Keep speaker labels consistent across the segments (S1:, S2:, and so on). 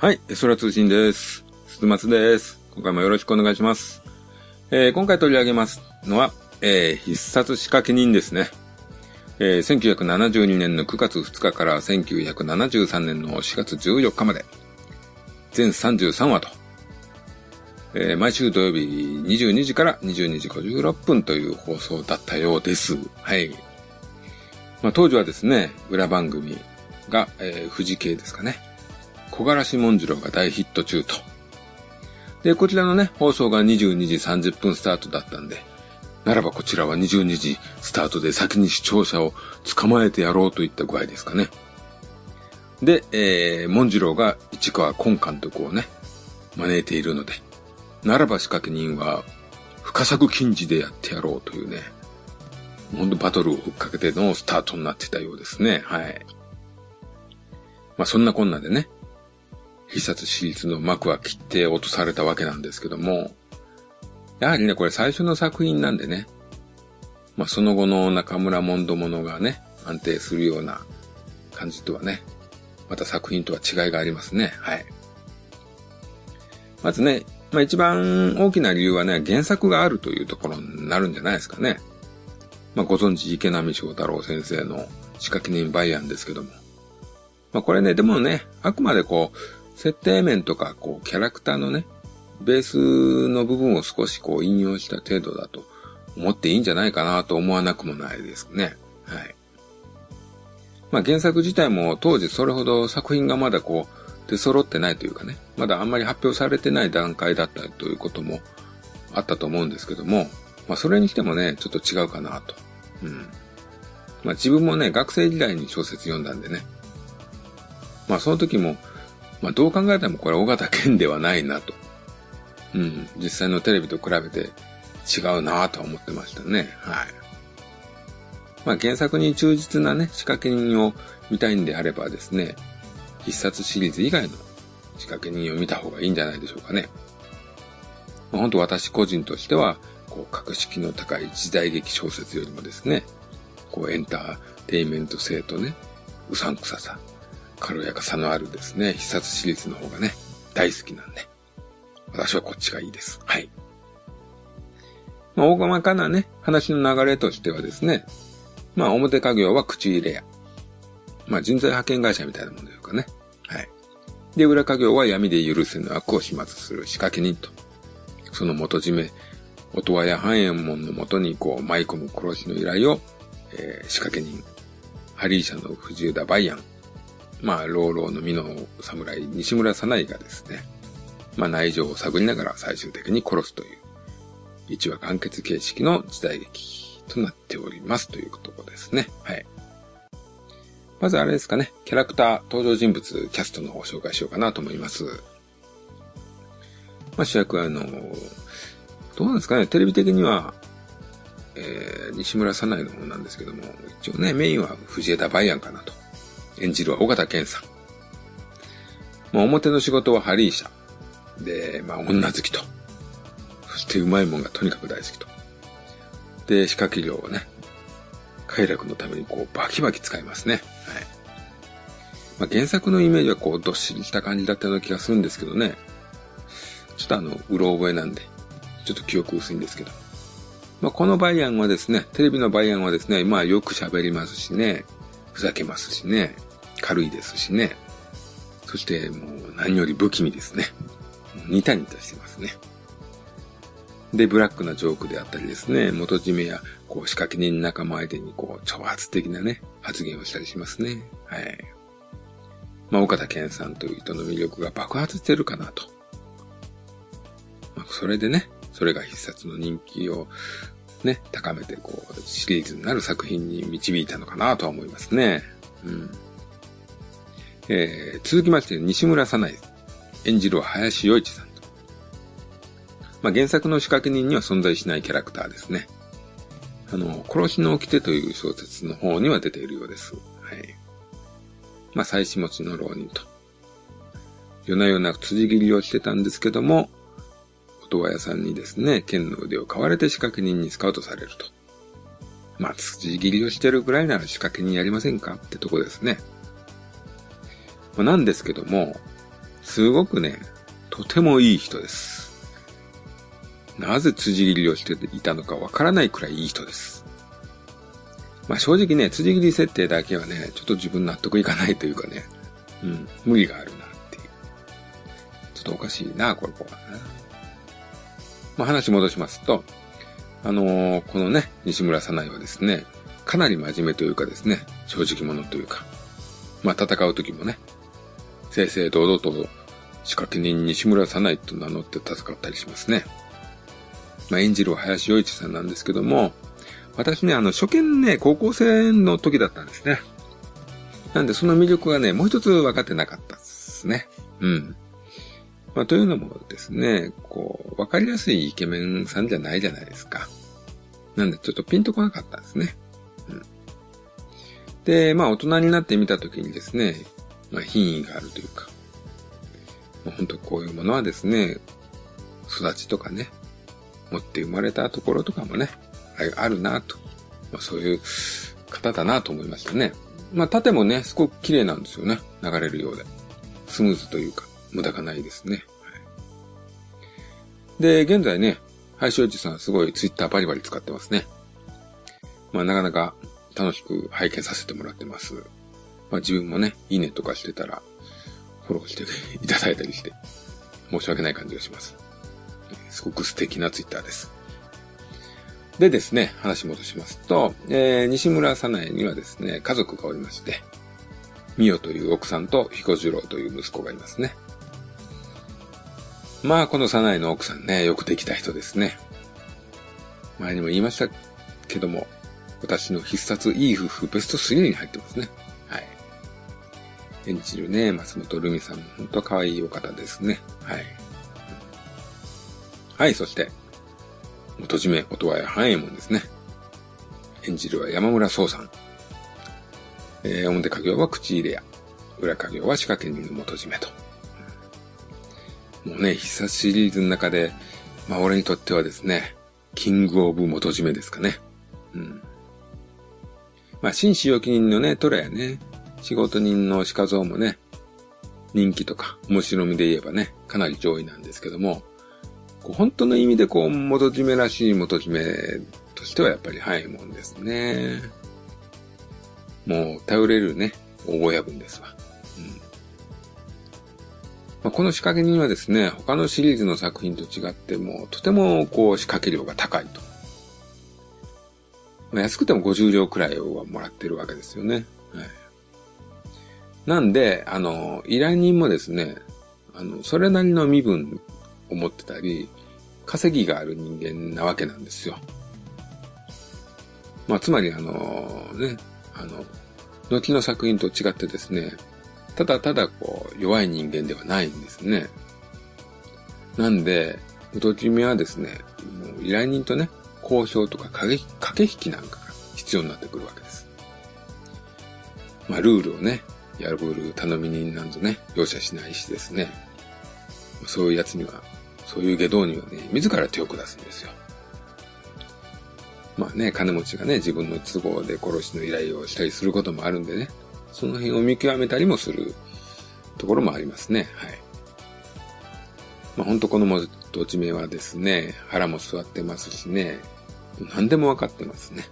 S1: はい、空通信です。鈴松です。今回もよろしくお願いします。えー今回取り上げますのは、えー必殺仕掛け人ですね。えー1972年の9月2日から1973年の4月14日まで、全33話と、えー毎週土曜日22時から22時56分という放送だったようです。はい。まあ、当時はですね、裏番組が、えー富士系ですかね。小柄志文次郎が大ヒット中と。で、こちらのね、放送が22時30分スタートだったんで、ならばこちらは22時スタートで先に視聴者を捕まえてやろうといった具合ですかね。で、えー、文次郎が市川今監督をね、招いているので、ならば仕掛け人は深作金次でやってやろうというね、ほんとバトルを追っかけてのスタートになってたようですね。はい。まあそんなこんなでね、必殺シリーズの幕は切って落とされたわけなんですけども、やはりね、これ最初の作品なんでね、まあその後の中村モンドものがね、安定するような感じとはね、また作品とは違いがありますね。はい。まずね、まあ一番大きな理由はね、原作があるというところになるんじゃないですかね。まあご存知池波正太郎先生の仕掛け人バイアンですけども。まあこれね、でもね、あくまでこう、設定面とか、こう、キャラクターのね、ベースの部分を少しこう引用した程度だと思っていいんじゃないかなと思わなくもないですね。はい。まあ原作自体も当時それほど作品がまだこう出揃ってないというかね、まだあんまり発表されてない段階だったということもあったと思うんですけども、まあそれにしてもね、ちょっと違うかなと。うん。まあ自分もね、学生時代に小説読んだんでね。まあその時も、まあどう考えてもこれは尾形健ではないなと。うん。実際のテレビと比べて違うなとは思ってましたね。はい。まあ原作に忠実なね、仕掛け人を見たいんであればですね、必殺シリーズ以外の仕掛け人を見た方がいいんじゃないでしょうかね。まあ、本当私個人としては、こう、格式の高い時代劇小説よりもですね、こう、エンターテイメント性とね、うさんくささ、軽やかさのあるですね、必殺シリーズの方がね、大好きなんで、私はこっちがいいです。はい。まあ、大まかなね、話の流れとしてはですね、まあ、表家業は口入れ屋。まあ、人材派遣会社みたいなものでしょうかね。はい。で、裏家業は闇で許せぬ悪を始末する仕掛け人と。その元締め、音羽や半右衛門のもとにこう舞い込む殺しの依頼を、えー仕掛け人、ハリー社の藤枝バイアン、まあ、老老の美の侍、西村早苗がですね、まあ、内情を探りながら最終的に殺すという、一話完結形式の時代劇となっておりますというころですね。はい。まずあれですかね、キャラクター、登場人物、キャストの方を紹介しようかなと思います。まあ、主役はあの、どうなんですかね、テレビ的には、えー、西村早苗の方なんですけども、一応ね、メインは藤枝バイアンかなと。演じるは尾形健さん。まあ、表の仕事はハリー社。で、まあ、女好きと。そして、うまいもんがとにかく大好きと。で、仕掛け料をね、快楽のためにこう、バキバキ使いますね。はい。まあ、原作のイメージはこう、どっしりした感じだったような気がするんですけどね。ちょっとあの、うろ覚えなんで、ちょっと記憶薄いんですけど。まあ、このバイアンはですね、テレビのバイアンはですね、まあ、よく喋りますしね、ふざけますしね、軽いですしね。そして、もう何より不気味ですね。ニタニタしてますね。で、ブラックなジョークであったりですね、元締めや、こう、仕掛け人仲間相手に、こう、挑発的なね、発言をしたりしますね。はい。まあ、岡田健さんという人の魅力が爆発してるかなと。まあ、それでね、それが必殺の人気をね、高めて、こう、シリーズになる作品に導いたのかなとは思いますね。うん。えー、続きまして、西村早苗演じるは林洋一さんと。まあ、原作の仕掛け人には存在しないキャラクターですね。あの、殺しの掟という小説の方には出ているようです。はい。まあ、妻子持ちの浪人と。夜な夜な辻切りをしてたんですけども、音羽屋さんにですね、剣の腕を買われて仕掛け人にスカウトされると。まあ、辻切りをしてるぐらいなら仕掛け人やりませんかってとこですね。ま、なんですけども、すごくね、とてもいい人です。なぜ辻切りをしていたのかわからないくらいいい人です。まあ正直ね、辻切り設定だけはね、ちょっと自分納得いかないというかね、うん、無理があるなっていう。ちょっとおかしいな、これこうな。まあ話戻しますと、あのー、このね、西村さないはですね、かなり真面目というかですね、正直者というか、まあ戦う時もね、正々堂々と仕掛け人西村さないと名乗って戦ったりしますね。まあ演じる林洋一さんなんですけども、私ね、あの、初見ね、高校生の時だったんですね。なんでその魅力がね、もう一つ分かってなかったですね。うん。まあ、というのもですね、こう、分かりやすいイケメンさんじゃないじゃないですか。なんでちょっとピンとこなかったんですね。うん。で、まあ大人になってみたときにですね、まあ品位があるというか、まあ、本当こういうものはですね、育ちとかね、持って生まれたところとかもね、あるなと。まあ、そういう方だなと思いましたね。まあ、縦もね、すごく綺麗なんですよね。流れるようで。スムーズというか、無駄がないですね。で、現在ね、林洋一さんすごいツイッターバリバリ使ってますね。まあ、なかなか楽しく拝見させてもらってます。まあ、自分もね、いいねとかしてたら、フォローしていただいたりして、申し訳ない感じがします。すごく素敵なツイッターです。でですね、話戻しますと、えー、西村さなえにはですね、家族がおりまして、みよという奥さんと彦次郎という息子がいますね。まあ、このさなえの奥さんね、よくできた人ですね。前にも言いましたけども、私の必殺いい夫婦ベスト3に入ってますね。演じるね、松本るみさんも本当可愛いお方ですね。はい。はい、そして、元締め、音羽屋半右衛門ですね。演じるは山村壮さん。えー、表家業は口入れ屋。裏家業は仕掛け人の元締めと。もうね、必殺シリーズの中で、まあ俺にとってはですね、キングオブ元締めですかね。うん。まあ、紳士預金のね、トラやね、仕事人の鹿像もね、人気とか面白みで言えばね、かなり上位なんですけども、こう本当の意味でこう、元締めらしい元締めとしてはやっぱり早いもんですね。もう、頼れるね、大親分ですわ。うんまあ、この仕掛け人はですね、他のシリーズの作品と違っても、とてもこう、仕掛け量が高いと。まあ、安くても50両くらいはもらってるわけですよね。はい、なんで、あの、依頼人もですね、あの、それなりの身分を持ってたり、稼ぎがある人間なわけなんですよ。まあ、つまりあのね、あの、後の作品と違ってですね、ただただこう、弱い人間ではないんですね。なんで、元締めはですね、もう依頼人とね、交渉とか駆け引きなんかが必要になってくるわけです。まあ、ルールをね、破る頼み人なんぞね、容赦しないしですね、そういう奴にはそういう下道にはね、自ら手を下すんですよ。まあね、金持ちがね、自分の都合で殺しの依頼をしたりすることもあるんでね、その辺を見極めたりもするところもありますね。はい。まあ本当この元締めはですね、腹も座ってますしね、何でも分かってますね。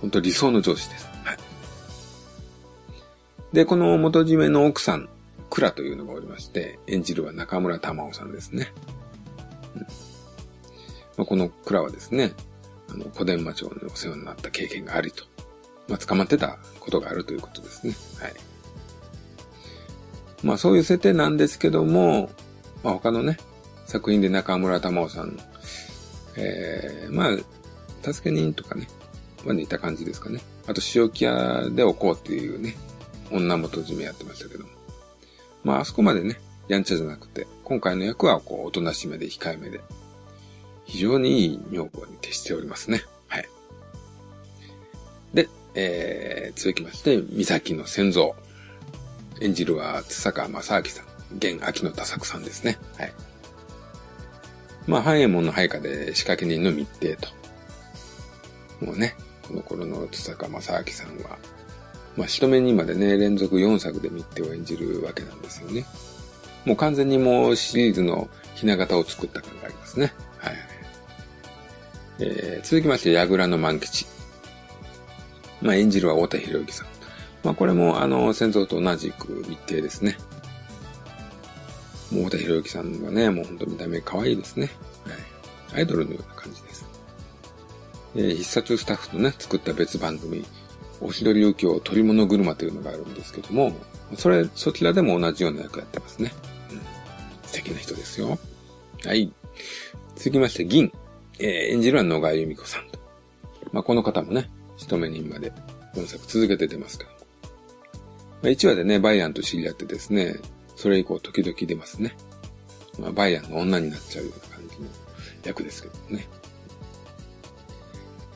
S1: 本当理想の上司です。はい。で、この元締めの奥さん、倉というのがおりまして、演じるは中村玉緒さんですね。まあ、この蔵はですね、あの、小伝馬町にお世話になった経験がありと、まあ、捕まってたことがあるということですね。はい。まあ、そういう設定なんですけども、まあ、他のね、作品で中村玉緒さん、えー、まあ、助け人とかね、ま似た感じですかね。あと、塩木屋でおこうっていうね、女元締めやってましたけども。まあ、あそこまでね、やんちゃじゃなくて、今回の役はこう、おとなしめで控えめで、非常にいい女房に徹しておりますね。はい。で、えー、続きまして、三崎の先祖。演じるは、津坂正明さん。現秋の多作さんですね。はい。まあ、半右衛門の配下で仕掛け人の密偵と。もうね、この頃の津坂正明さんは、まあ、一目にまでね、連続4作で密偵を演じるわけなんですよね。もう完全にもうシリーズのひな形を作った感がありますね。はい。えー、続きまして、矢倉の万吉。まあ、演じるは太田博之さん。まあ、これも、あの、戦争と同じく密定ですね。もう太田博之さんはね、もうほんと見た目可愛いですね。はい。アイドルのような感じです。えー、必殺スタッフとね、作った別番組、おしどり右京取り物車というのがあるんですけども、それ、そちらでも同じような役やってますね。うん。素敵な人ですよ。はい。続きまして、銀。えー、演じるは野川由美子さんと。まあ、この方もね、一目人まで、本作続けて出ますけども。まあ、1話でね、バイアンと知り合ってですね、それ以降時々出ますね。まあ、バイアンの女になっちゃうような感じの役ですけどね。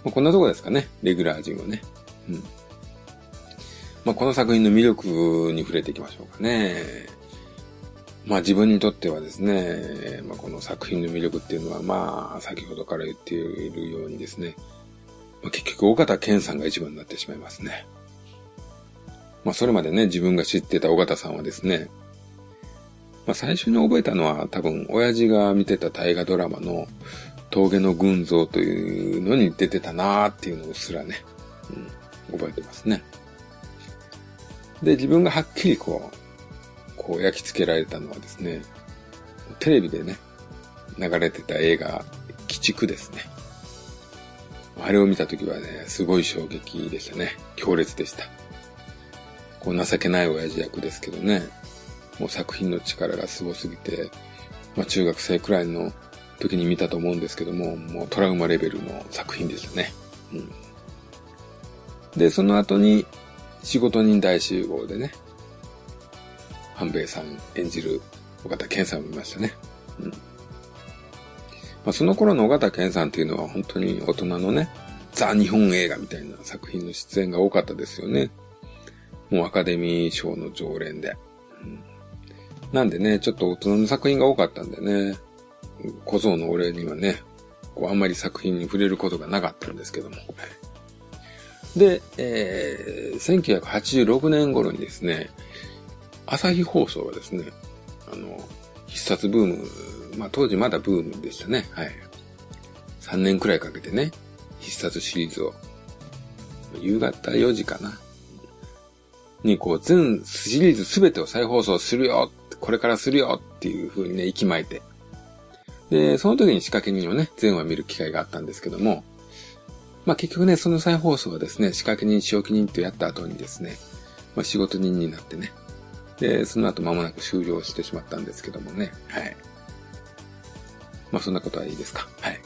S1: まあ、こんなとこですかね、レギュラー陣はね。まあ、この作品の魅力に触れていきましょうかね。まあ自分にとってはですね、まあ、この作品の魅力っていうのはまあ先ほどから言っているようにですね、まあ、結局尾形健さんが一番になってしまいますね。まあそれまでね、自分が知ってた尾形さんはですね、まあ最初に覚えたのは多分親父が見てた大河ドラマの峠の群像というのに出てたなーっていうのをすらね、うん、覚えてますね。で、自分がはっきりこう、こう焼き付けられたのはですね、テレビでね、流れてた映画、鬼畜ですね。あれを見たときはね、すごい衝撃でしたね。強烈でした。こう情けない親父役ですけどね、もう作品の力がすごすぎて、まあ中学生くらいの時に見たと思うんですけども、もうトラウマレベルの作品でしたね。うん。で、その後に仕事人大集合でね、半兵衛さん演じる尾形健さんを見ましたね。うん。まあ、その頃の尾形健さんっていうのは本当に大人のね、ザ・日本映画みたいな作品の出演が多かったですよね。もうアカデミー賞の常連で。うん、なんでね、ちょっと大人の作品が多かったんでね、小僧の俺にはね、こうあんまり作品に触れることがなかったんですけども。で、えー、1986年頃にですね、朝日放送はですね、あの、必殺ブーム、まあ当時まだブームでしたね。はい。3年くらいかけてね、必殺シリーズを、夕方4時かな。にこう全シリーズすべてを再放送するよこれからするよっていう風にね、息巻いて。で、その時に仕掛け人をね、全話見る機会があったんですけども、まあ結局ね、その再放送はですね、仕掛け人、仕置き人とやった後にですね、まあ仕事人になってね、で、その後間もなく終了してしまったんですけどもね。はい。まあそんなことはいいですか。はい。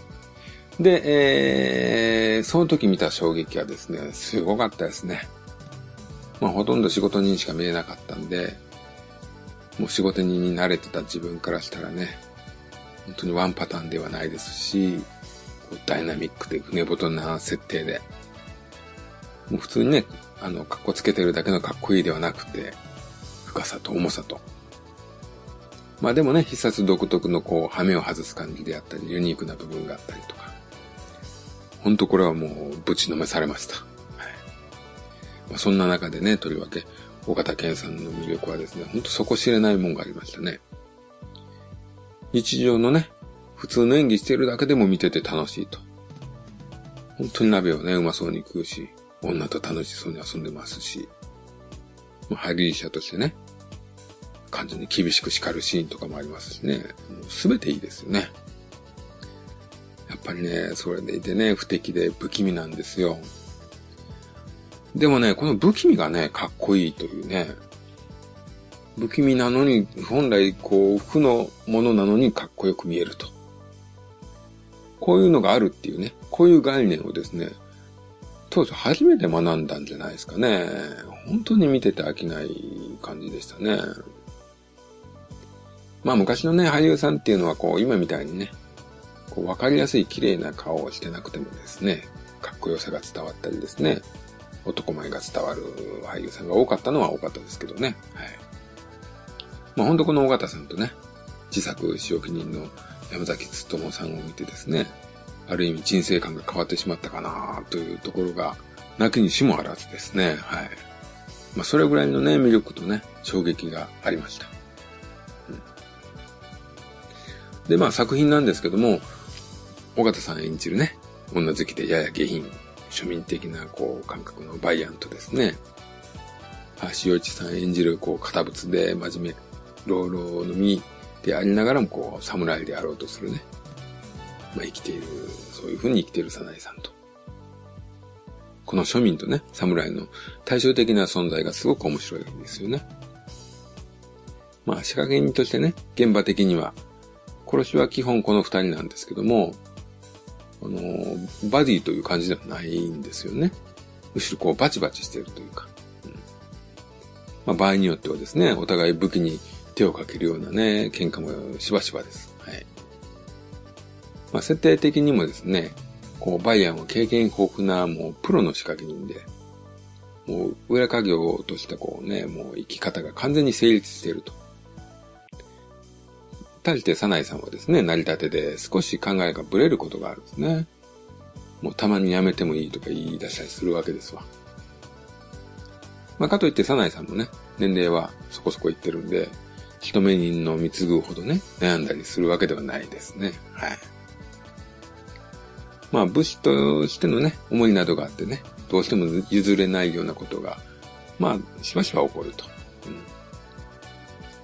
S1: で、えー、その時見た衝撃はですね、すごかったですね。まあほとんど仕事人しか見えなかったんで、もう仕事人に慣れてた自分からしたらね、本当にワンパターンではないですし、ダイナミックで船太な設定で、もう普通にね、あの、格好つけてるだけのかっこいいではなくて、深さと重さと。まあでもね、必殺独特のこう、羽目を外す感じであったり、ユニークな部分があったりとか。ほんとこれはもう、ぶちのめされました。はい。まあ、そんな中でね、とりわけ、大型健さんの魅力はですね、ほんと底知れないもんがありましたね。日常のね、普通の演技してるだけでも見てて楽しいと。本当に鍋をね、うまそうに食うし、女と楽しそうに遊んでますし、まあ、配偶者としてね、完全に厳しく叱るシーンとかもありますしね、すべていいですよね。やっぱりね、それでいてね、不敵で不気味なんですよ。でもね、この不気味がね、かっこいいというね、不気味なのに、本来こう、負のものなのにかっこよく見えると。こういうのがあるっていうね、こういう概念をですね、当時初めて学んだんじゃないですかね。本当に見てて飽きない感じでしたね。まあ昔のね、俳優さんっていうのはこう、今みたいにね、こう、わかりやすい綺麗な顔をしてなくてもですね、かっこよさが伝わったりですね、男前が伝わる俳優さんが多かったのは多かったですけどね。はい。まあ本当この尾形さんとね、自作仕置き人の山崎つともさんを見てですね、ある意味人生観が変わってしまったかなというところが、なきにしもあらずですね。はい。まあ、それぐらいのね、魅力とね、衝撃がありました。うん、で、まあ作品なんですけども、尾形さん演じるね、女好きでやや下品、庶民的なこう感覚のバイアンとですね、橋洋一さん演じるこう堅物で真面目、老老の身でありながらもこう侍であろうとするね、まあ生きている、そういう風に生きている早苗さんと。この庶民とね、侍の対照的な存在がすごく面白いんですよね。まあ仕掛け人としてね、現場的には、殺しは基本この二人なんですけども、あの、バディという感じではないんですよね。むしろこうバチバチしてるというか。うん、まあ場合によってはですね、お互い武器に手をかけるようなね、喧嘩もしばしばです。はい。まあ設定的にもですね、こうバイアンは経験豊富なもうプロの仕掛け人で、もう裏家業としてこうね、もう生き方が完全に成立していると。対してサナイさんはですね、成り立てで少し考えがブレることがあるんですね。もうたまにやめてもいいとか言い出したりするわけですわ。まあ、かといってサナイさんもね、年齢はそこそこいってるんで、一目人の貢ぐほどね、悩んだりするわけではないですね。はい。まあ、武士としてのね、思いなどがあってね、どうしても譲れないようなことが、まあ、しばしば起こると。うん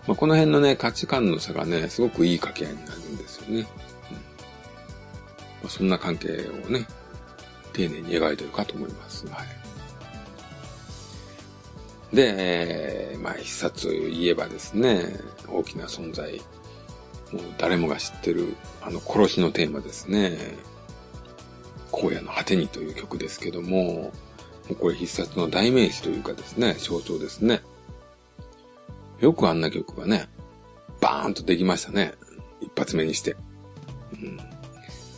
S1: まあ、この辺のね、価値観の差がね、すごくいい掛け合いになるんですよね。うんまあ、そんな関係をね、丁寧に描いてるかと思います。はい。で、えー、まあ、必殺といえばですね、大きな存在、もう誰もが知ってる、あの、殺しのテーマですね。荒野の果てにという曲ですけども、もうこれ必殺の代名詞というかですね、象徴ですね。よくあんな曲がね、バーンとできましたね。一発目にして。うん、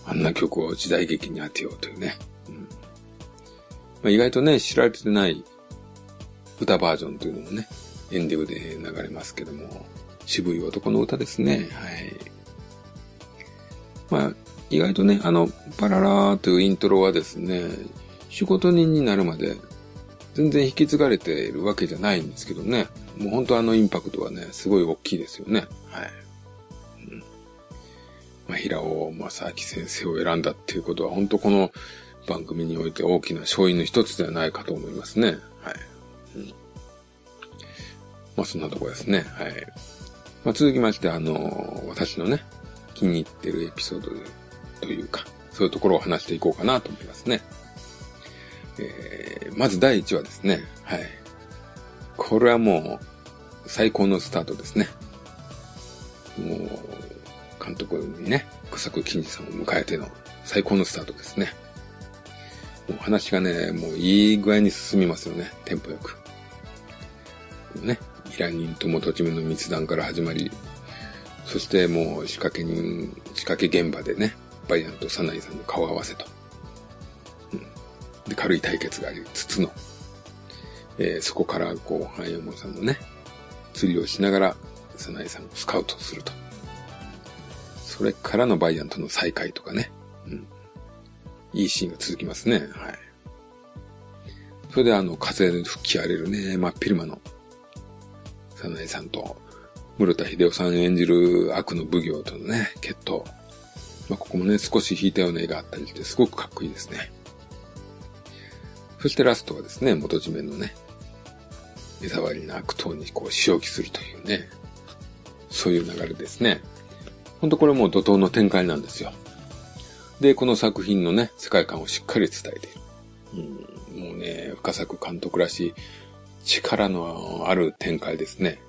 S1: あんな曲を時代劇に当てようというね。うんまあ、意外とね、知られてない歌バージョンというのもね、エンディブで流れますけども、渋い男の歌ですね。はい。まあ、意外とね、あの、パララーというイントロはですね、仕事人になるまで全然引き継がれているわけじゃないんですけどね。もう本当あのインパクトはね、すごい大きいですよね。はい。うん。まあ、平尾正明先生を選んだっていうことは、本当この番組において大きな勝因の一つではないかと思いますね。はい。まあ、そんなとこですね。はい。まあ、続きまして、あの、私のね、気に入ってるエピソードというか、そういうところを話していこうかなと思いますね。えー、まず第1話ですね。はい。これはもう、最高のスタートですね。もう、監督にね、草久金次さんを迎えての最高のスタートですね。もう話がね、もういい具合に進みますよね。テンポよく。ね、依頼人と元締めの密談から始まり、そしてもう仕掛け人、仕掛け現場でね、バイアンとサナイさんの顔合わせと。うん。で、軽い対決がありつつの、えー、そこからこう、半山さんのね、釣りをしながら、早苗さんをスカウトすると。それからのバイアンとの再会とかね。うん。いいシーンが続きますね。はい。それであの、風で吹き荒れるね、真っ昼間の、早苗さんと、室田秀夫さん演じる悪の奉行とのね、決闘。まあ、ここもね、少し引いたような絵があったりして、すごくかっこいいですね。そしてラストはですね、元締めのね、目障りな悪党にこう仕置きするというね、そういう流れですね。ほんとこれもう怒涛の展開なんですよ。で、この作品のね、世界観をしっかり伝えている。うん、もうね、深作監督らしい力のある展開ですね。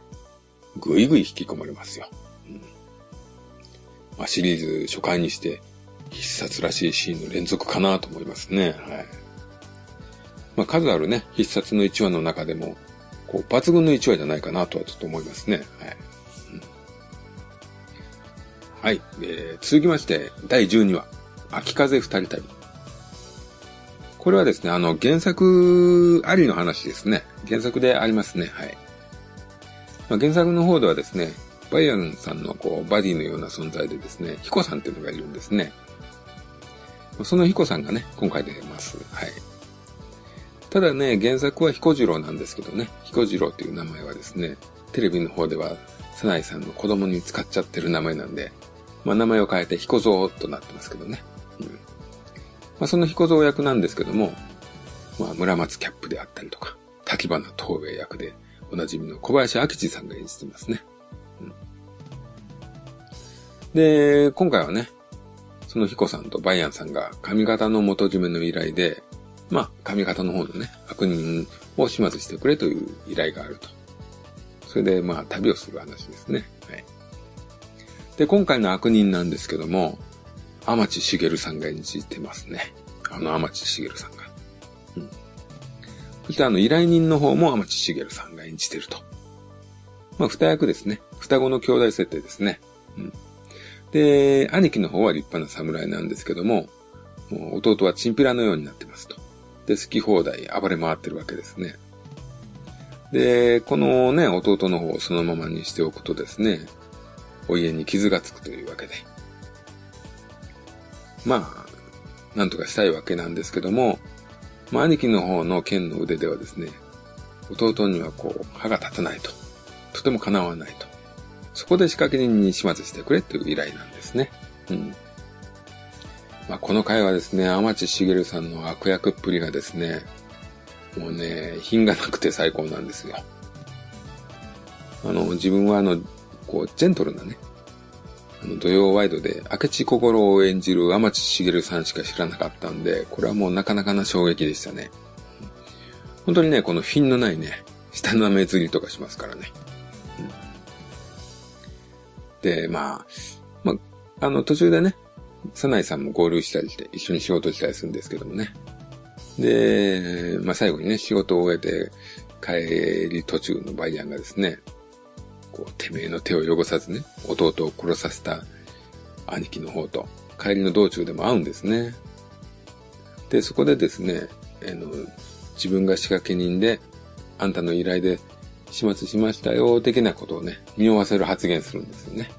S1: ぐいぐい引き込まれますよ。まあ、シリーズ初回にして必殺らしいシーンの連続かなと思いますね。はい。まあ、数あるね、必殺の1話の中でも、こう、抜群の1話じゃないかなとはちょっと思いますね。はい。うん、はい。えー、続きまして、第12話、秋風二人旅。これはですね、あの、原作ありの話ですね。原作でありますね。はい。まあ、原作の方ではですね、バイアンさんのこう、バディのような存在でですね、ヒコさんっていうのがいるんですね。そのヒコさんがね、今回出ます。はい。ただね、原作は彦次郎なんですけどね、彦次郎っていう名前はですね、テレビの方では、サナイさんの子供に使っちゃってる名前なんで、まあ、名前を変えて彦蔵となってますけどね。うんまあ、その彦蔵役なんですけども、まあ、村松キャップであったりとか、滝花東兵衛役でおなじみの小林明智さんが演じてますね。うん、で、今回はね、その彦さんとバイアンさんが髪型の元締めの依頼で、まあ、髪型の方のね、悪人を始末してくれという依頼があると。それで、まあ、旅をする話ですね。はい。で、今回の悪人なんですけども、天地茂さんが演じてますね。あの天地茂さんが。うん。そしてあの依頼人の方も天地茂さんが演じてると。まあ、二役ですね。双子の兄弟設定ですね。うん。で、兄貴の方は立派な侍なんですけども、もう弟はチンピラのようになってますと。で、好き放題暴れ回ってるわけですね。で、このね、弟の方をそのままにしておくとですね、お家に傷がつくというわけで。まあ、なんとかしたいわけなんですけども、まあ、兄貴の方の剣の腕ではですね、弟にはこう、歯が立たないと。とても叶わないと。そこで仕掛け人に始末してくれという依頼なんですね。うん。まあ、この回はですね、天地茂さんの悪役っぷりがですね、もうね、品がなくて最高なんですよ。あの、自分はあの、こう、ジェントルなね、土曜ワイドで明智心を演じる天地茂さんしか知らなかったんで、これはもうなかなかな衝撃でしたね。本当にね、この品のないね、下の目釣りとかしますからね。で、まあ、まあ、あの、途中でね、サナイさんも合流したりして一緒に仕事したりするんですけどもね。で、まあ、最後にね、仕事を終えて帰り途中のバイアンがですね、こう、てめえの手を汚さずね、弟を殺させた兄貴の方と帰りの道中でも会うんですね。で、そこでですね、あの、自分が仕掛け人で、あんたの依頼で始末しましたよ、的なことをね、匂わせる発言するんですよね。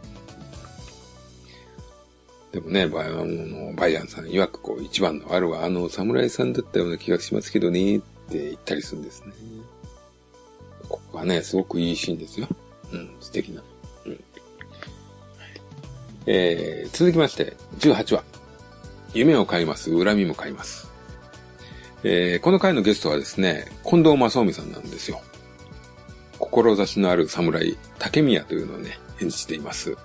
S1: でもね、バイアンの、バイアンさん曰くこう、一番の悪はあの侍さんだったような気がしますけどね、って言ったりするんですね。ここはね、すごくいいシーンですよ。うん、素敵な。うん。えー、続きまして、18話。夢を買います、恨みも買います。えー、この回のゲストはですね、近藤正臣さんなんですよ。志のある侍、竹宮というのをね、演じています。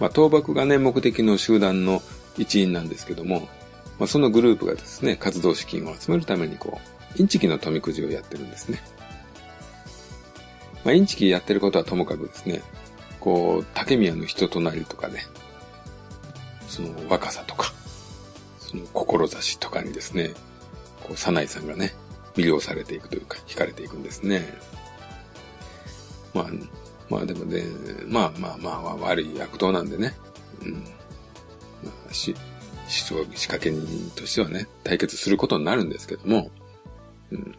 S1: まあ、倒幕がね、目的の集団の一員なんですけども、まあ、そのグループがですね、活動資金を集めるためにこう、インチキの富くじをやってるんですね。まあ、インチキやってることはともかくですね、こう、竹宮の人となりとかね、その若さとか、その志とかにですね、こう、サナイさんがね、魅了されていくというか、惹かれていくんですね。まあ、まあでもね、まあまあまあ悪い悪党なんでね。うん。まあ、し、仕掛け人としてはね、対決することになるんですけども、うん。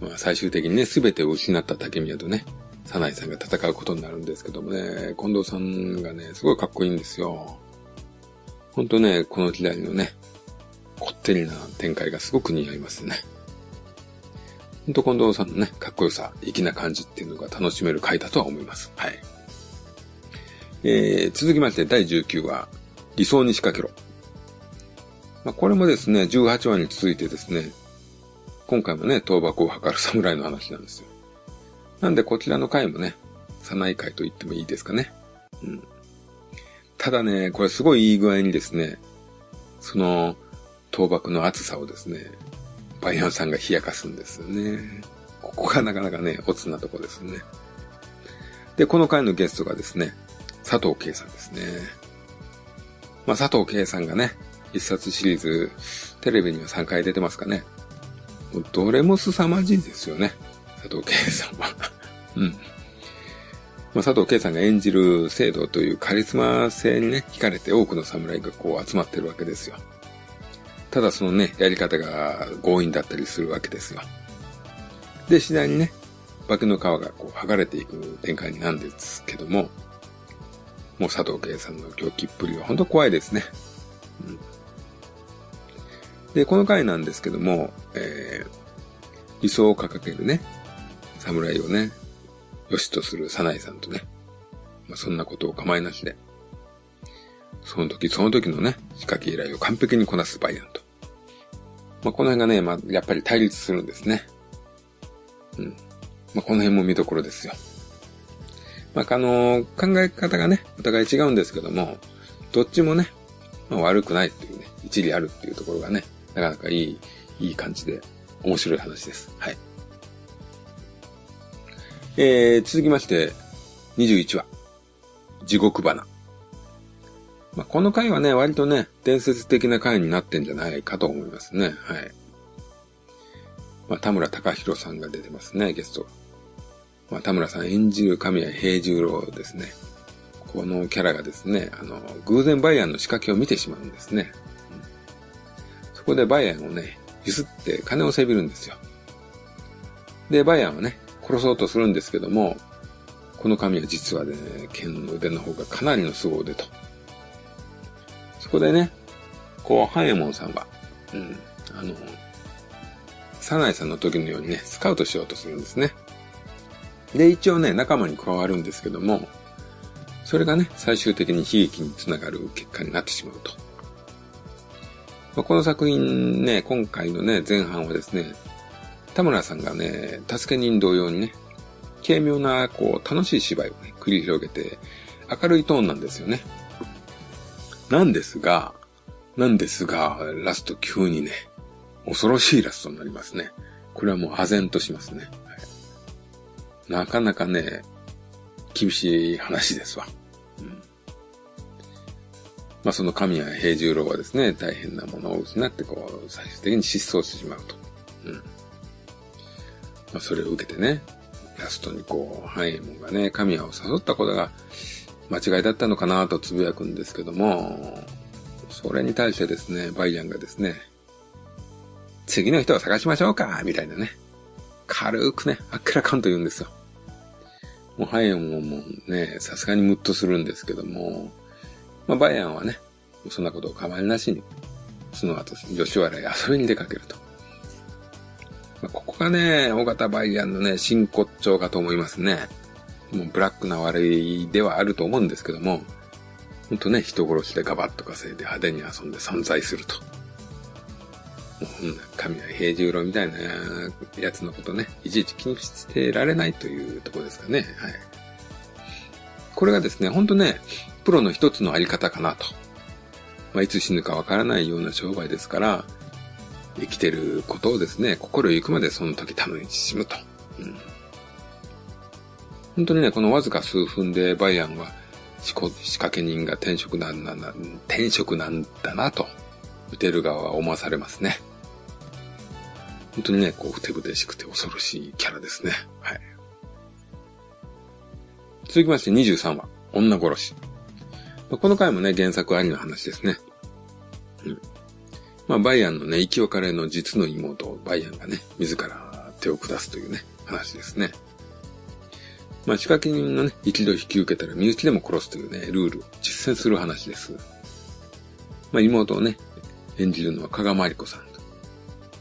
S1: まあ最終的にね、すべてを失った竹宮とね、サナイさんが戦うことになるんですけどもね、近藤さんがね、すごいかっこいいんですよ。ほんとね、この時代のね、こってりな展開がすごく似合いますね。ほんと近藤さんのね、かっこよさ、粋な感じっていうのが楽しめる回だとは思います。はい。えー、続きまして第19話、理想に仕掛けろ。まあ、これもですね、18話に続いてですね、今回もね、倒幕を図る侍の話なんですよ。なんでこちらの回もね、早苗回と言ってもいいですかね。うん。ただね、これすごいいい具合にですね、その、倒幕の熱さをですね、バイアンさんが冷やかすんですよね。ここがなかなかね、おつなとこですね。で、この回のゲストがですね、佐藤圭さんですね。まあ、佐藤圭さんがね、一冊シリーズ、テレビには3回出てますかね。どれも凄まじいですよね。佐藤圭さんは。うん。まあ、佐藤圭さんが演じる聖堂というカリスマ性にね、惹かれて多くの侍がこう集まってるわけですよ。ただそのね、やり方が強引だったりするわけですよ。で、次第にね、化けの皮がこう剥がれていく展開になんですけども、もう佐藤圭さんの狂気っぷりは本当怖いですね。うん、で、この回なんですけども、えー、理想を掲げるね、侍をね、良しとするサナイさんとね、まあ、そんなことを構いなしで、その時その時のね、仕掛け依頼を完璧にこなすバイアンと。まあ、この辺がね、まあ、やっぱり対立するんですね。うん。まあ、この辺も見どころですよ。まあ、あのー、考え方がね、お互い違うんですけども、どっちもね、まあ、悪くないっていうね、一理あるっていうところがね、なかなかいい、いい感じで、面白い話です。はい。えー、続きまして、21話。地獄花。まあ、この回はね、割とね、伝説的な回になってんじゃないかと思いますね。はい。まあ、田村隆弘さんが出てますね、ゲスト。まあ、田村さん演じる神谷平十郎ですね。このキャラがですね、あの、偶然バイアンの仕掛けを見てしまうんですね。うん、そこでバイアンをね、ゆすって金をせびるんですよ。で、バイアンはね、殺そうとするんですけども、この神は実はね、剣の腕の方がかなりの凄腕と。そこでね、こう、ハエモンさんは、うん、あの、サナイさんの時のようにね、スカウトしようとするんですね。で、一応ね、仲間に加わるんですけども、それがね、最終的に悲劇につながる結果になってしまうと。まあ、この作品ね、今回のね、前半はですね、田村さんがね、助け人同様にね、軽妙な、こう、楽しい芝居をね、繰り広げて、明るいトーンなんですよね。なんですが、なんですが、ラスト急にね、恐ろしいラストになりますね。これはもう唖然としますね。はい、なかなかね、厳しい話ですわ。まあその神谷平十郎はですね、大変なものを失ってこう、最終的に失踪してしまうと。うん。まあそれを受けてね、ラストにこう、ハイエモンがね、神谷を誘ったことが間違いだったのかなとつぶやくんですけども、それに対してですね、バイアンがですね、次の人を探しましょうかみたいなね。軽くね、あっけらかんと言うんですよ。もうハイエモンもね、さすがにムッとするんですけども、まあ、バイアンはね、そんなことを構いなしに、その後、吉原へ遊びに出かけると。まあ、ここがね、大型バイアンのね、真骨頂かと思いますね。もうブラックな悪いではあると思うんですけども、ほんとね、人殺しでガバッと稼いで派手に遊んで存在すると。もう、神は平十郎みたいなやつのことね、いちいち気にしてられないというとこですかね。はい。これがですね、ほんとね、プロの一つのあり方かなと。まあ、いつ死ぬかわからないような商売ですから、生きてることをですね、心ゆくまでその時楽しむと。うん、本当にね、このわずか数分でバイアンは仕掛け人が転職なんだな、転職なんだなと、見てる側は思わされますね。本当にね、こう、ふてぶてしくて恐ろしいキャラですね。はい。続きまして23話、女殺し。この回もね、原作ありの話ですね。うん。まあ、バイアンのね、生き別れの実の妹、バイアンがね、自ら手を下すというね、話ですね。まあ、仕掛け人のね、一度引き受けたら身内でも殺すというね、ルールを実践する話です。まあ、妹をね、演じるのは加賀まりこさん。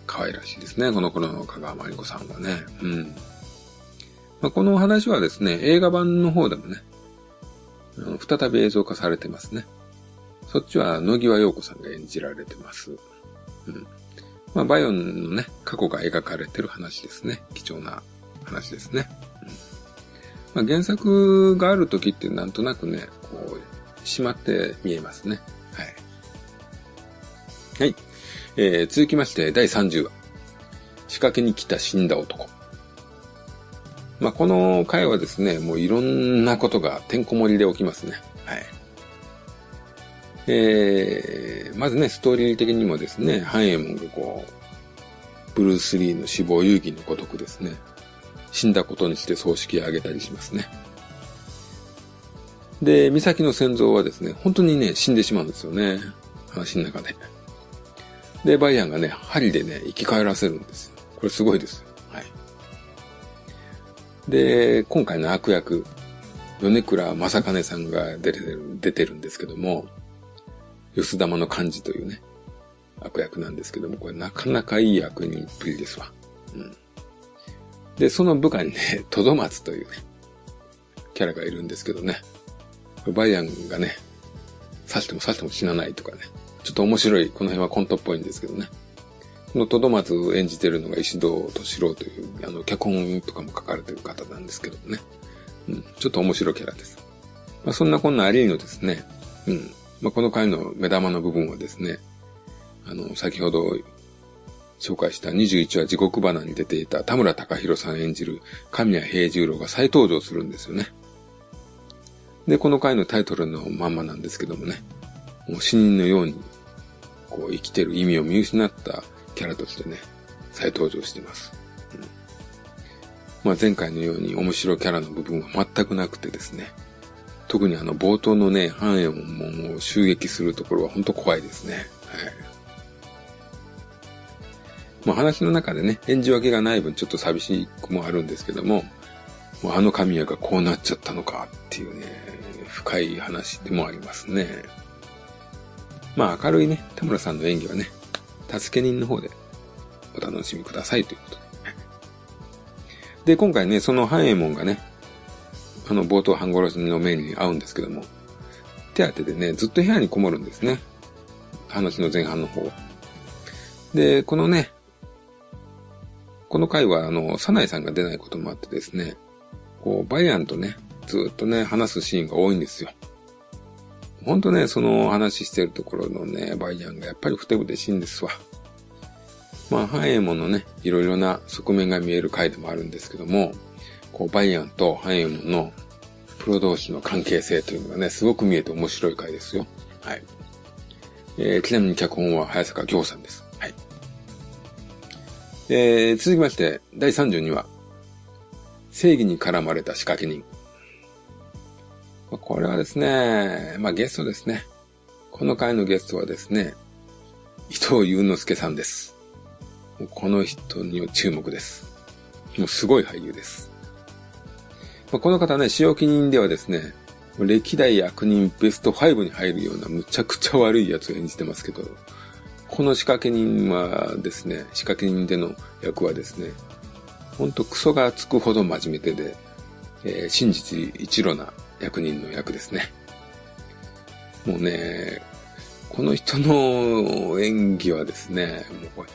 S1: 可愛らしいですね、この頃の加賀まりこさんはね。うん。まあ、この話はですね、映画版の方でもね、再び映像化されてますね。そっちは野際陽子さんが演じられてます。うん。まあ、バイオンのね、過去が描かれてる話ですね。貴重な話ですね。うん。まあ、原作がある時ってなんとなくね、こう、しまって見えますね。はい。はい。えー、続きまして第30話。仕掛けに来た死んだ男。まあ、この回はですね、もういろんなことがてんこ盛りで起きますね。はい。えー、まずね、ストーリー的にもですね、ハンエモンがこう、ブルース・リーの死亡遊戯のごとくですね、死んだことにして葬式を挙げたりしますね。で、美咲の先祖はですね、本当にね、死んでしまうんですよね。話の中で。で、バイアンがね、針でね、生き返らせるんですよ。これすごいですで、今回の悪役、米倉正兼さんが出てる、出てるんですけども、吉玉の漢字というね、悪役なんですけども、これなかなかいい役人っぷりですわ。うん。で、その部下にね、トドマツというね、キャラがいるんですけどね、バイアンがね、刺しても刺しても死なないとかね。ちょっと面白い、この辺はコントっぽいんですけどね。のトドマツを演じてるのが石堂敏郎という、あの、脚本とかも書かれてる方なんですけどもね。うん、ちょっと面白いキャラです。まあ、そんなこんなありのですね、うん。まあ、この回の目玉の部分はですね、あの、先ほど紹介した21話地獄花に出ていた田村隆弘さん演じる神谷平十郎が再登場するんですよね。で、この回のタイトルのまんまなんですけどもね、もう死人のように、こう生きてる意味を見失ったキャラとしてね、再登場してます。うん、まあ前回のように面白キャラの部分は全くなくてですね、特にあの冒頭のね、繁栄門を襲撃するところは本当怖いですね。はい。まあ話の中でね、演じ分けがない分ちょっと寂しくもあるんですけども、もうあの神谷がこうなっちゃったのかっていうね、深い話でもありますね。まあ明るいね、田村さんの演技はね、助け人の方でお楽しみくださいということで。で、今回ね、その繁栄門がね、あの、冒頭半殺しの面に合うんですけども、手当てでね、ずっと部屋にこもるんですね。話の前半の方は。で、このね、この回は、あの、サナイさんが出ないこともあってですね、こう、バイアンとね、ずっとね、話すシーンが多いんですよ。ほんとね、その話してるところのね、バイアンがやっぱりふてぶてしいんですわ。まあ、ハイエモンのね、いろいろな側面が見える回でもあるんですけども、こう、バイアンとハイエモンのプロ同士の関係性というのがね、すごく見えて面白い回ですよ。はい。えー、ちなみに脚本は早坂京さんです。はい。えー、続きまして、第32話。正義に絡まれた仕掛け人。これはですね、まあゲストですね。この回のゲストはですね、伊藤祐之介さんです。この人に注目です。もうすごい俳優です。この方ね、使用記人ではですね、歴代悪人ベスト5に入るようなむちゃくちゃ悪いやつを演じてますけど、この仕掛け人はですね、仕掛け人での役はですね、ほんとクソがつくほど真面目で、えー、真実一路な役人の役ですね。もうね、この人の演技はですね、もうこれ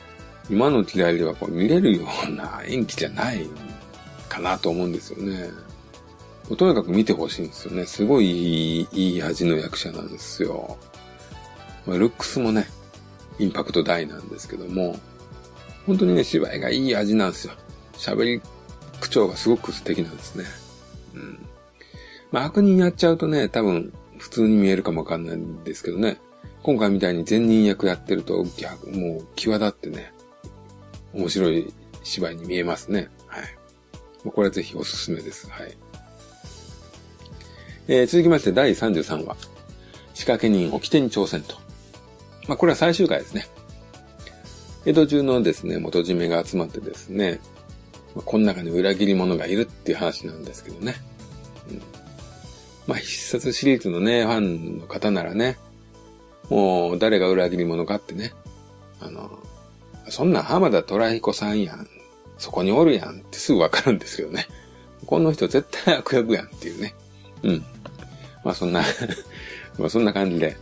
S1: 今の時代ではこう見れるような演技じゃないかなと思うんですよね。とにかく見てほしいんですよね。すごいいいいい味の役者なんですよ。ま、ルックスもね、インパクト大なんですけども、本当にね、芝居がいい味なんですよ。喋り口調がすごく素敵なんですね。うん。まあ、悪人やっちゃうとね、多分、普通に見えるかもわかんないんですけどね。今回みたいに善人役やってると、逆、もう、際立ってね、面白い芝居に見えますね。はい。これはぜひおすすめです。はい。えー、続きまして第33話。仕掛け人掟に挑戦と。まあ、これは最終回ですね。江戸中のですね、元締めが集まってですね、まあ、この中に裏切り者がいるっていう話なんですけどね。うん、まあ、必殺シリーズのね、ファンの方ならね、もう誰が裏切り者かってね、あの、そんな浜田虎彦さんやん。そこにおるやんってすぐわかるんですよね。この人絶対悪役やんっていうね。うん。まあそんな まあそんな感じで。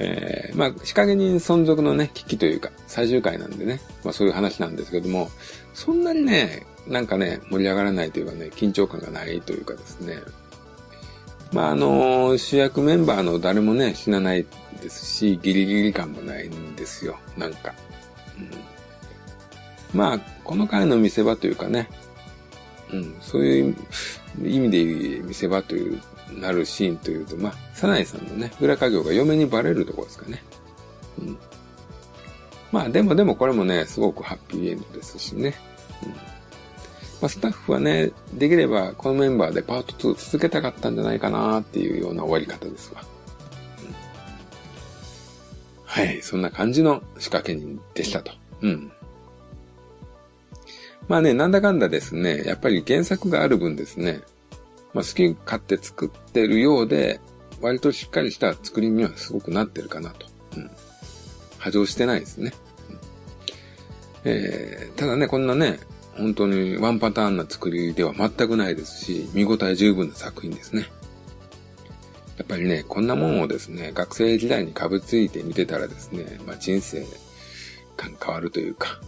S1: えー、まあ仕掛け人存続のね、危機というか、最終回なんでね、まあそういう話なんですけども、そんなにね、なんかね、盛り上がらないというかね、緊張感がないというかですね。まああのー、主役メンバーの誰もね、死なないですし、ギリギリ感もないんですよ、なんか。うん、まあ、この回の見せ場というかね、うん、そういう意味で見せ場という、なるシーンというと、まあ、サナイさんのね、裏稼業が嫁にバレるところですかね。うん。まあ、でもでもこれもね、すごくハッピーエンドですしね。うん。まあ、スタッフはね、できればこのメンバーでパート2続けたかったんじゃないかなっていうような終わり方ですわ。はい、そんな感じの仕掛け人でしたと。うん。まあね、なんだかんだですね、やっぱり原作がある分ですね、まあ好き勝手作ってるようで、割としっかりした作りにはすごくなってるかなと。うん。波状してないですね。うん、えー、ただね、こんなね、本当にワンパターンな作りでは全くないですし、見応え十分な作品ですね。やっぱりね、こんなもんをですね、学生時代にかぶついて見てたらですね、まあ人生感変わるというか、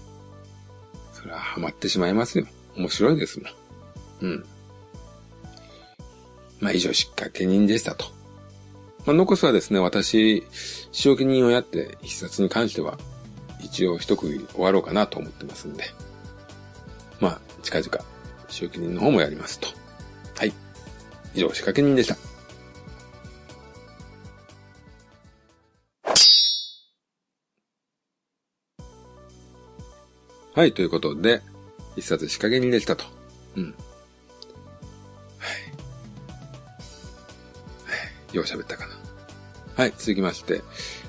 S1: それはハマってしまいますよ。面白いですもん。うん。まあ以上、仕掛け人でしたと。まあ残すはですね、私、仕置き人をやって必殺に関しては、一応一区切り終わろうかなと思ってますんで。まあ、近々、仕置人の方もやりますと。はい。以上、仕掛け人でした。はい、ということで、一冊仕掛け人でしたと。うん。はい。はい。よう喋ったかな。はい、続きまして。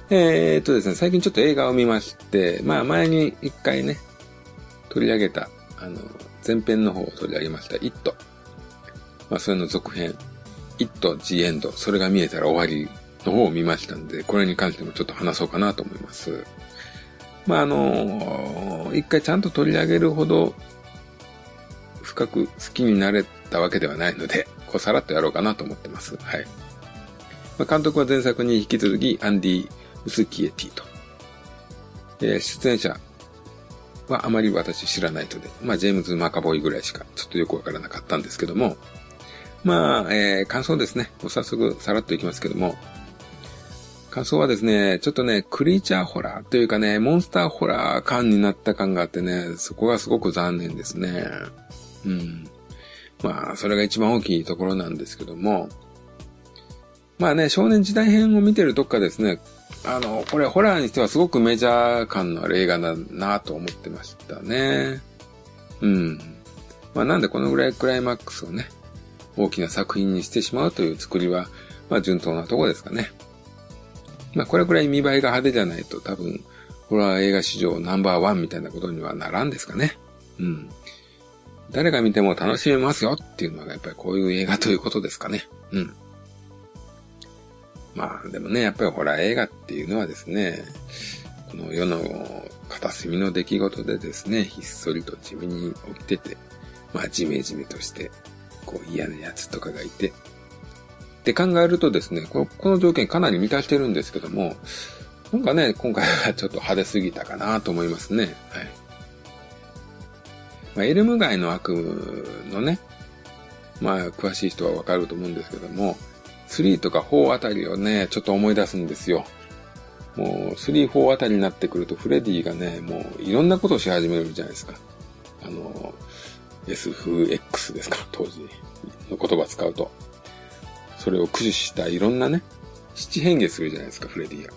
S1: えー、っとですね、最近ちょっと映画を見まして、まあ前に一回ね、取り上げた、あの、前編の方を取り上げました、イット。まあそれの続編、イット、ジエンド、それが見えたら終わりの方を見ましたんで、これに関してもちょっと話そうかなと思います。まあ、あの、一回ちゃんと取り上げるほど深く好きになれたわけではないので、こうさらっとやろうかなと思ってます。はい。まあ、監督は前作に引き続きアンディ・ウスキエティと。えー、出演者はあまり私知らないので、まあ、ジェームズ・マカボイぐらいしかちょっとよくわからなかったんですけども、まあ、えー、感想ですね。早速さらっといきますけども、感想はですね、ちょっとね、クリーチャーホラーというかね、モンスターホラー感になった感があってね、そこがすごく残念ですね。うん。まあ、それが一番大きいところなんですけども、まあね、少年時代編を見てるどっかですね、あの、これホラーにしてはすごくメジャー感のある映画だなと思ってましたね。うん。まあなんでこのぐらいクライマックスをね、大きな作品にしてしまうという作りは、まあ順当なとこですかね。まあこれくらい見栄えが派手じゃないと多分、ホラー映画史上ナンバーワンみたいなことにはならんですかね。うん。誰が見ても楽しめますよっていうのがやっぱりこういう映画ということですかね。うん。まあでもね、やっぱりホラー映画っていうのはですね、この世の片隅の出来事でですね、ひっそりと地味に起きてて、まあじめじめとして、こう嫌な奴とかがいて、って考えるとですね、この条件かなり満たしてるんですけども、なんかね、今回はちょっと派手すぎたかなと思いますね。はい。まあ、エルム街の悪夢のね、まあ、詳しい人はわかると思うんですけども、3とか4あたりをね、ちょっと思い出すんですよ。もう、3、4あたりになってくると、フレディがね、もう、いろんなことをし始めるじゃないですか。あの、SFX ですか、当時の言葉使うと。それを駆使したいろんなね、七変化するじゃないですか、フレディが。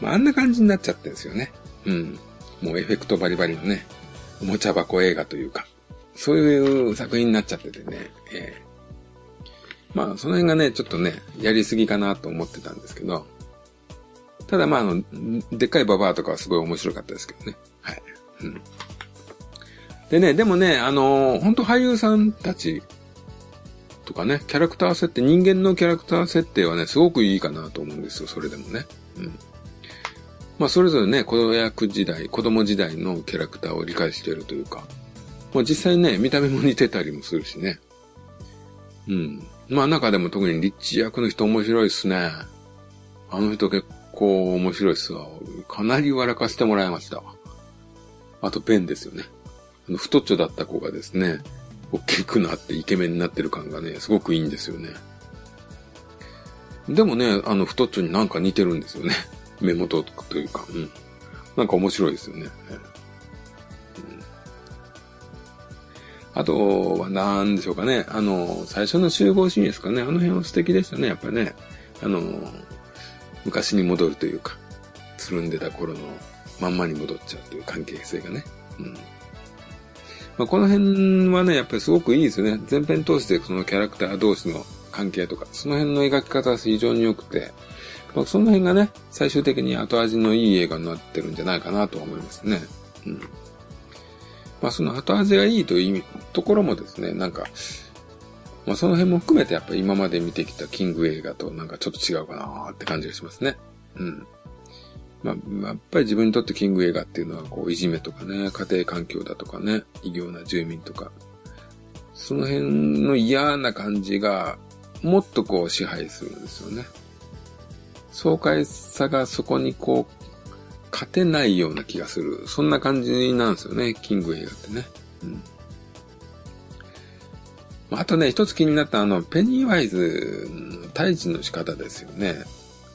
S1: まあ、あんな感じになっちゃってるんですよね。うん。もうエフェクトバリバリのね、おもちゃ箱映画というか、そういう作品になっちゃっててね、え、まあ、その辺がね、ちょっとね、やりすぎかなと思ってたんですけど、ただまあ、あの、でっかいババアとかはすごい面白かったですけどね。はい。うん。でね、でもね、あのー、本当俳優さんたちとかね、キャラクター設定、人間のキャラクター設定はね、すごくいいかなと思うんですよ、それでもね。うん。まあ、それぞれね、子役時代、子供時代のキャラクターを理解しているというか、まあ、実際ね、見た目も似てたりもするしね。うん。まあ、中でも特にリッチ役の人面白いっすね。あの人結構面白いっすわ。かなり笑かしてもらいました。あと、ベンですよね。あの、太っちょだった子がですね、大きくなってイケメンになってる感がね、すごくいいんですよね。でもね、あの、太っちょになんか似てるんですよね。目元というか、うん。なんか面白いですよね。あとは、なんでしょうかね。あの、最初の集合シーンですかね。あの辺は素敵でしたね、やっぱりね。あの、昔に戻るというか、つるんでた頃のまんまに戻っちゃうという関係性がね。うんまあ、この辺はね、やっぱりすごくいいですよね。前編通してそのキャラクター同士の関係とか、その辺の描き方は非常に良くて、まあ、その辺がね、最終的に後味のいい映画になってるんじゃないかなと思いますね。うん。まあその後味がいいという意味、ところもですね、なんか、まあその辺も含めてやっぱ今まで見てきたキング映画となんかちょっと違うかなって感じがしますね。うん。まあ、やっぱり自分にとってキング映画っていうのは、こう、いじめとかね、家庭環境だとかね、異形な住民とか、その辺の嫌な感じが、もっとこう支配するんですよね。爽快さがそこにこう、勝てないような気がする。そんな感じなんですよね、キング映画ってね。うん。あとね、一つ気になったあの、ペニーワイズの退治の仕方ですよね。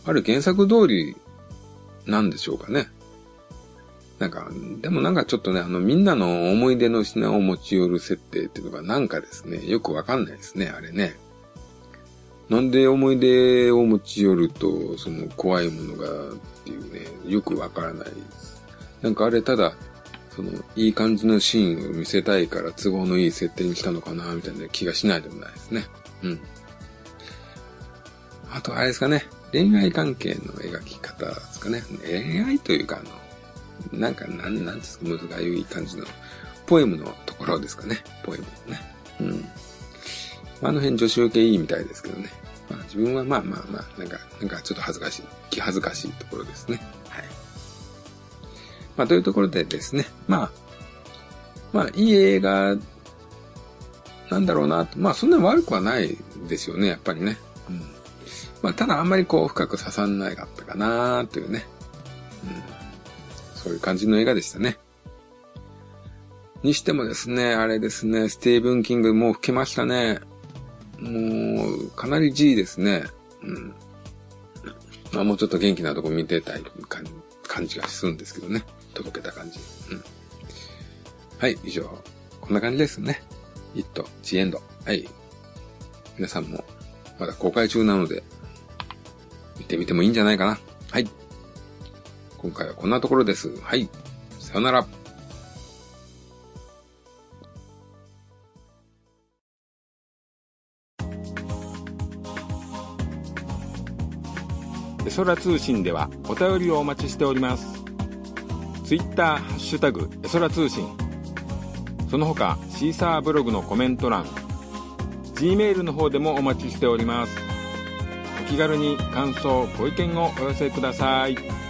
S1: ある原作通りなんでしょうかね。なんか、でもなんかちょっとね、あの、みんなの思い出の品を持ち寄る設定っていうのがなんかですね、よくわかんないですね、あれね。なんで思い出を持ち寄ると、その怖いものがていうね、よくわからないです。なんかあれただ、その、いい感じのシーンを見せたいから都合のいい設定にしたのかな、みたいな気がしないでもないですね。うん。あとあれですかね、恋愛関係の描き方ですかね。恋愛というか、あの、なんか、なん、なんですか、難しい感じの、ポエムのところですかね。ポエムのね。うん。あの辺女子受けいいみたいですけどね。まあ自分はまあまあまあ、なんか、なんかちょっと恥ずかしい、気恥ずかしいところですね。はい。まあというところでですね、まあ、まあいい映画なんだろうなまあそんなに悪くはないですよね、やっぱりね。うん。まあただあんまりこう深く刺さんないかったかなというね。うん。そういう感じの映画でしたね。にしてもですね、あれですね、スティーブン・キングもう吹けましたね。もう、かなり G ですね。うん。まあもうちょっと元気なとこ見てたい感じがするんですけどね。とぼけた感じ。うん。はい、以上。こんな感じですね。イット、ジエンド。はい。皆さんも、まだ公開中なので、見てみてもいいんじゃないかな。はい。今回はこんなところです。はい。さよなら。
S2: 空通信ではお便りをお待ちしております。ツイッターハッシュタグ絵空通信。その他シーサーブログのコメント欄 G メールの方でもお待ちしております。お気軽に感想ご意見をお寄せください。